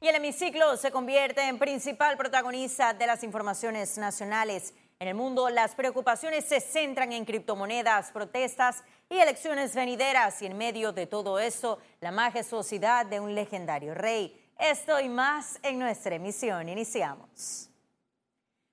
Y el hemiciclo se convierte en principal protagonista de las informaciones nacionales. En el mundo, las preocupaciones se centran en criptomonedas, protestas y elecciones venideras. Y en medio de todo esto, la majestuosidad de un legendario rey. Esto y más en nuestra emisión. Iniciamos.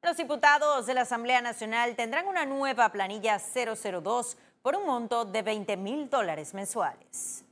Los diputados de la Asamblea Nacional tendrán una nueva planilla 002 por un monto de 20 mil dólares mensuales.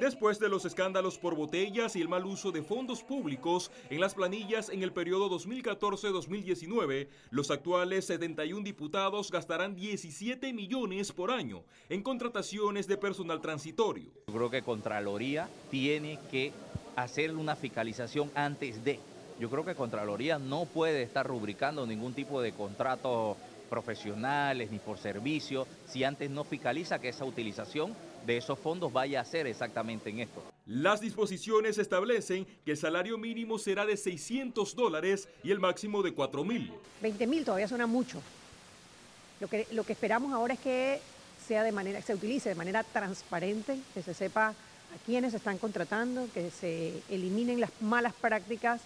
Después de los escándalos por botellas y el mal uso de fondos públicos en las planillas en el periodo 2014-2019, los actuales 71 diputados gastarán 17 millones por año en contrataciones de personal transitorio. Yo creo que Contraloría tiene que hacer una fiscalización antes de. Yo creo que Contraloría no puede estar rubricando ningún tipo de contrato profesionales ni por servicio si antes no fiscaliza que esa utilización de esos fondos vaya a ser exactamente en esto. Las disposiciones establecen que el salario mínimo será de 600 dólares y el máximo de 4 mil. 20 mil todavía suena mucho. Lo que, lo que esperamos ahora es que sea de manera, se utilice de manera transparente, que se sepa a quiénes se están contratando, que se eliminen las malas prácticas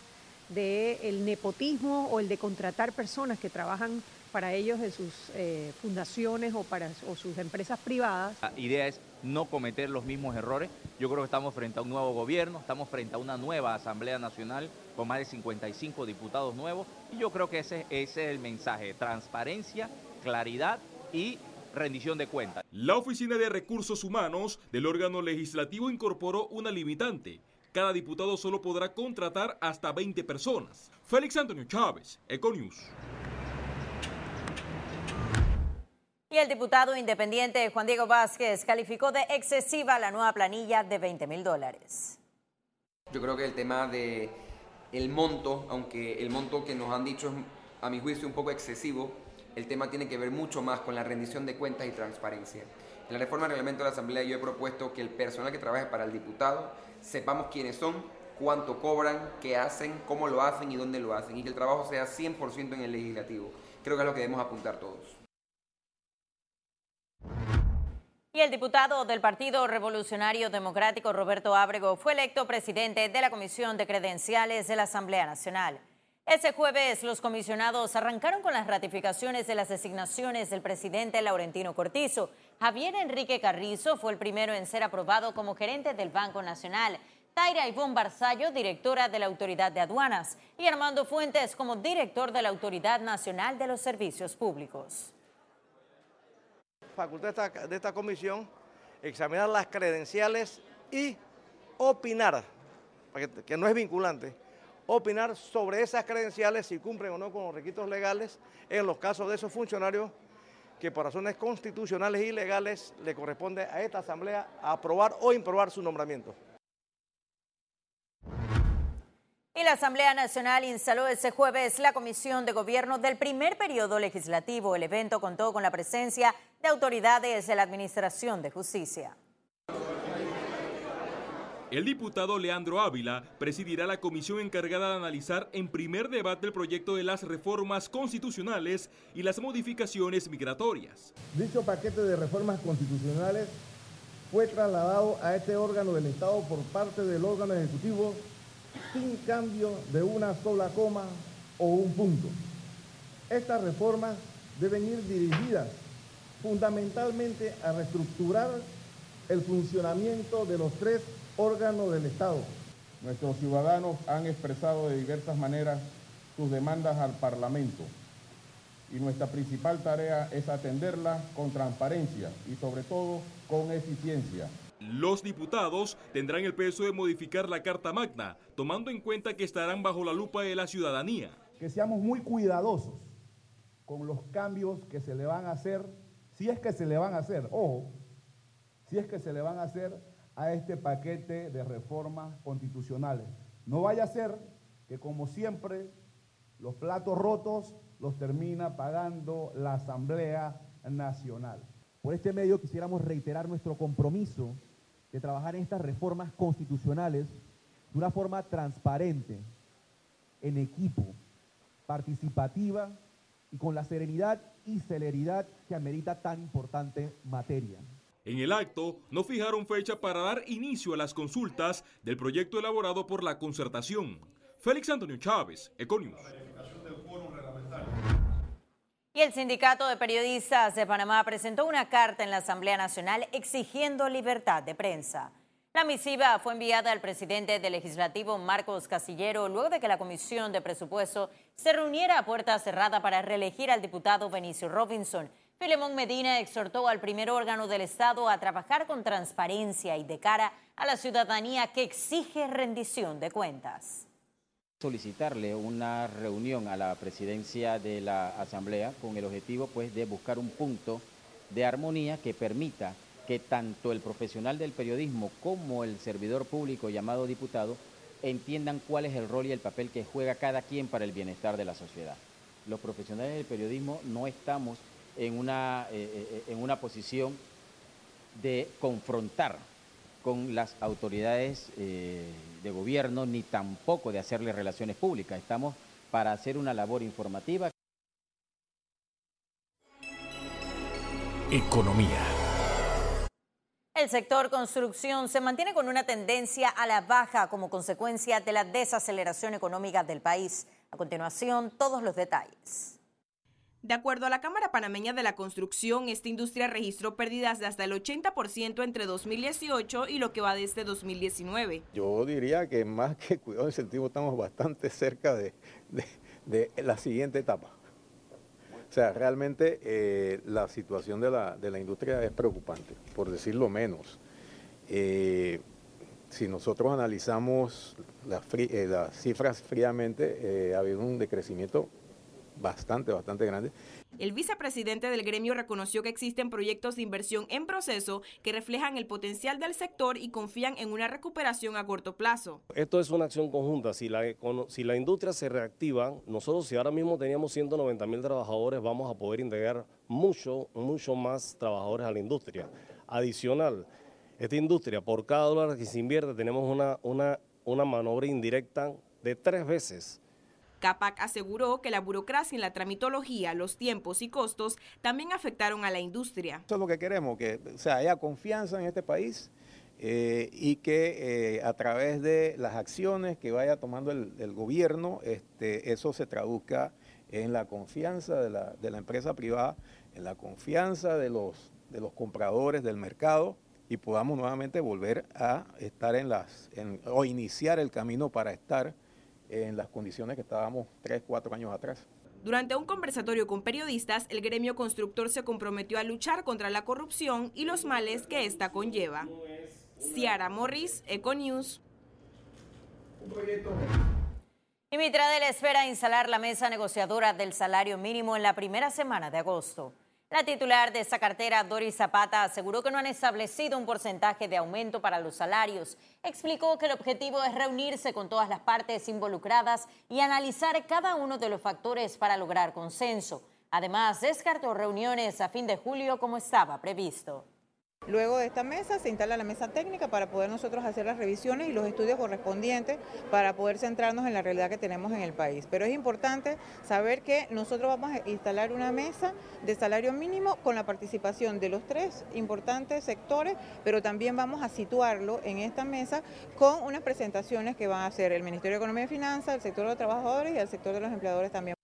del nepotismo o el de contratar personas que trabajan para ellos en sus eh, fundaciones o para o sus empresas privadas. La idea es no cometer los mismos errores. Yo creo que estamos frente a un nuevo gobierno, estamos frente a una nueva Asamblea Nacional con más de 55 diputados nuevos y yo creo que ese, ese es el mensaje, transparencia, claridad y rendición de cuentas. La Oficina de Recursos Humanos del órgano legislativo incorporó una limitante. Cada diputado solo podrá contratar hasta 20 personas. Félix Antonio Chávez, Econius. Y el diputado independiente Juan Diego Vázquez calificó de excesiva la nueva planilla de 20 mil dólares. Yo creo que el tema de el monto, aunque el monto que nos han dicho es a mi juicio un poco excesivo, el tema tiene que ver mucho más con la rendición de cuentas y transparencia. En la reforma del reglamento de la Asamblea yo he propuesto que el personal que trabaje para el diputado sepamos quiénes son, cuánto cobran, qué hacen, cómo lo hacen y dónde lo hacen, y que el trabajo sea 100% en el legislativo. Creo que es lo que debemos apuntar todos. Y el diputado del Partido Revolucionario Democrático, Roberto Ábrego, fue electo presidente de la Comisión de Credenciales de la Asamblea Nacional. Ese jueves, los comisionados arrancaron con las ratificaciones de las designaciones del presidente Laurentino Cortizo. Javier Enrique Carrizo fue el primero en ser aprobado como gerente del Banco Nacional. Taira Ivonne Barzallo, directora de la Autoridad de Aduanas. Y Armando Fuentes como director de la Autoridad Nacional de los Servicios Públicos facultad de esta, de esta comisión examinar las credenciales y opinar, que, que no es vinculante, opinar sobre esas credenciales si cumplen o no con los requisitos legales en los casos de esos funcionarios que por razones constitucionales y legales le corresponde a esta Asamblea aprobar o improbar su nombramiento. Y la Asamblea Nacional instaló ese jueves la Comisión de Gobierno del primer periodo legislativo. El evento contó con la presencia de autoridades de la Administración de Justicia. El diputado Leandro Ávila presidirá la comisión encargada de analizar en primer debate el proyecto de las reformas constitucionales y las modificaciones migratorias. Dicho paquete de reformas constitucionales fue trasladado a este órgano del Estado por parte del órgano ejecutivo sin cambio de una sola coma o un punto. Estas reformas deben ir dirigidas fundamentalmente a reestructurar el funcionamiento de los tres órganos del Estado. Nuestros ciudadanos han expresado de diversas maneras sus demandas al Parlamento y nuestra principal tarea es atenderlas con transparencia y sobre todo con eficiencia. Los diputados tendrán el peso de modificar la Carta Magna, tomando en cuenta que estarán bajo la lupa de la ciudadanía. Que seamos muy cuidadosos con los cambios que se le van a hacer, si es que se le van a hacer, ojo, si es que se le van a hacer a este paquete de reformas constitucionales. No vaya a ser que como siempre los platos rotos los termina pagando la Asamblea Nacional. Por este medio quisiéramos reiterar nuestro compromiso de trabajar en estas reformas constitucionales de una forma transparente, en equipo, participativa y con la serenidad y celeridad que amerita tan importante materia. En el acto no fijaron fecha para dar inicio a las consultas del proyecto elaborado por la concertación. Félix Antonio Chávez, Econius. Y el Sindicato de Periodistas de Panamá presentó una carta en la Asamblea Nacional exigiendo libertad de prensa. La misiva fue enviada al presidente del legislativo Marcos Casillero luego de que la Comisión de Presupuesto se reuniera a puerta cerrada para reelegir al diputado Benicio Robinson. Filemón Medina exhortó al primer órgano del Estado a trabajar con transparencia y de cara a la ciudadanía que exige rendición de cuentas. Solicitarle una reunión a la presidencia de la Asamblea con el objetivo pues, de buscar un punto de armonía que permita que tanto el profesional del periodismo como el servidor público llamado diputado entiendan cuál es el rol y el papel que juega cada quien para el bienestar de la sociedad. Los profesionales del periodismo no estamos en una, eh, eh, en una posición de confrontar con las autoridades eh, de gobierno ni tampoco de hacerle relaciones públicas. Estamos para hacer una labor informativa. Economía. El sector construcción se mantiene con una tendencia a la baja como consecuencia de la desaceleración económica del país. A continuación, todos los detalles. De acuerdo a la Cámara Panameña de la Construcción, esta industria registró pérdidas de hasta el 80% entre 2018 y lo que va de este 2019. Yo diría que más que cuidado incentivo estamos bastante cerca de, la siguiente etapa. O sea, realmente eh, la situación de la, industria es preocupante, por decirlo menos. Eh, si nosotros analizamos eh, las, cifras fríamente, ha habido un decrecimiento bastante, bastante grande. El vicepresidente del gremio reconoció que existen proyectos de inversión en proceso que reflejan el potencial del sector y confían en una recuperación a corto plazo. Esto es una acción conjunta. Si la, si la industria se reactiva, nosotros si ahora mismo teníamos 190 mil trabajadores, vamos a poder integrar mucho, mucho más trabajadores a la industria. Adicional, esta industria, por cada dólar que se invierte, tenemos una, una, una maniobra indirecta de tres veces CAPAC aseguró que la burocracia en la tramitología, los tiempos y costos también afectaron a la industria. Eso es lo que queremos, que haya confianza en este país eh, y que eh, a través de las acciones que vaya tomando el, gobierno, este, eso se traduzca en la confianza de la, empresa privada, en la confianza de los, compradores del mercado y podamos nuevamente volver a estar en las, o iniciar el camino para estar en las condiciones que estábamos tres, cuatro años atrás. Durante un conversatorio con periodistas, el gremio constructor se comprometió a luchar contra la corrupción y los males que ésta conlleva. Ciara Morris, Econews. Y Mitradel espera instalar la mesa negociadora del salario mínimo en la primera semana de agosto. La titular de esa cartera, Doris Zapata, aseguró que no han establecido un porcentaje de aumento para los salarios. Explicó que el objetivo es reunirse con todas las partes involucradas y analizar cada uno de los factores para lograr consenso. Además, descartó reuniones a fin de julio como estaba previsto. Luego de esta mesa se instala la mesa técnica para poder nosotros hacer las revisiones y los estudios correspondientes para poder centrarnos en la realidad que tenemos en el país. Pero es importante saber que nosotros vamos a instalar una mesa de salario mínimo con la participación de los tres importantes sectores, pero también vamos a situarlo en esta mesa con unas presentaciones que van a hacer el Ministerio de Economía y Finanzas, el sector de los trabajadores y el sector de los empleadores también.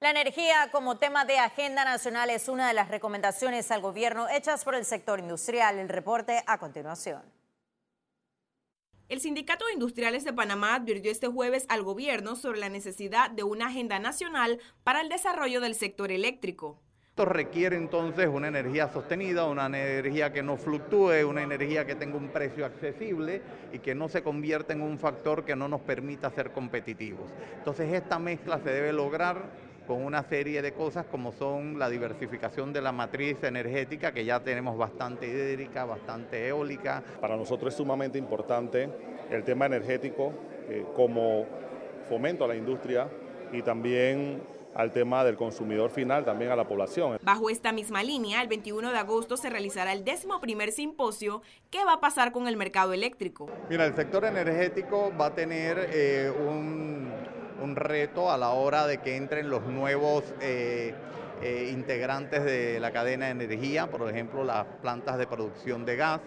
La energía como tema de agenda nacional es una de las recomendaciones al gobierno hechas por el sector industrial. El reporte a continuación. El Sindicato de Industriales de Panamá advirtió este jueves al gobierno sobre la necesidad de una agenda nacional para el desarrollo del sector eléctrico. Esto requiere entonces una energía sostenida, una energía que no fluctúe, una energía que tenga un precio accesible y que no se convierta en un factor que no nos permita ser competitivos. Entonces esta mezcla se debe lograr con una serie de cosas como son la diversificación de la matriz energética, que ya tenemos bastante hídrica, bastante eólica. Para nosotros es sumamente importante el tema energético eh, como fomento a la industria y también al tema del consumidor final, también a la población. Bajo esta misma línea, el 21 de agosto se realizará el décimo primer simposio. ¿Qué va a pasar con el mercado eléctrico? Mira, el sector energético va a tener eh, un un reto a la hora de que entren los nuevos eh, eh, integrantes de la cadena de energía, por ejemplo, las plantas de producción de gas.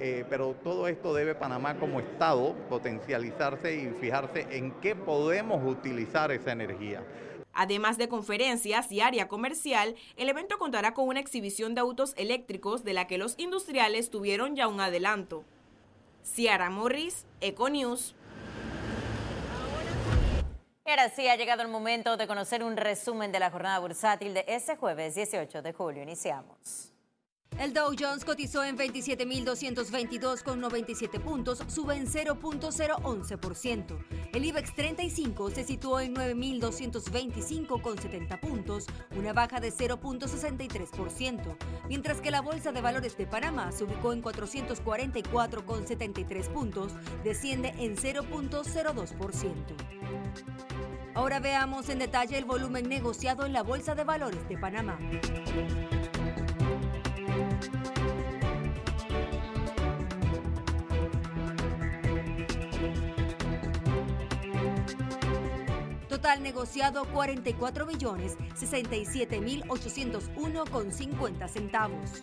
Eh, pero todo esto debe Panamá como Estado potencializarse y fijarse en qué podemos utilizar esa energía. Además de conferencias y área comercial, el evento contará con una exhibición de autos eléctricos de la que los industriales tuvieron ya un adelanto. Ciara Morris, Econews. Ahora sí, ha llegado el momento de conocer un resumen de la jornada bursátil de este jueves 18 de julio. Iniciamos. El Dow Jones cotizó en 27.222,97 puntos, sube en 0.011%. El IBEX 35 se situó en 9.225,70 puntos, una baja de 0.63%, mientras que la Bolsa de Valores de Panamá se ubicó en 444,73 puntos, desciende en 0.02%. Ahora veamos en detalle el volumen negociado en la Bolsa de Valores de Panamá. Total negociado 44 billones 67 mil 801 con 50 centavos.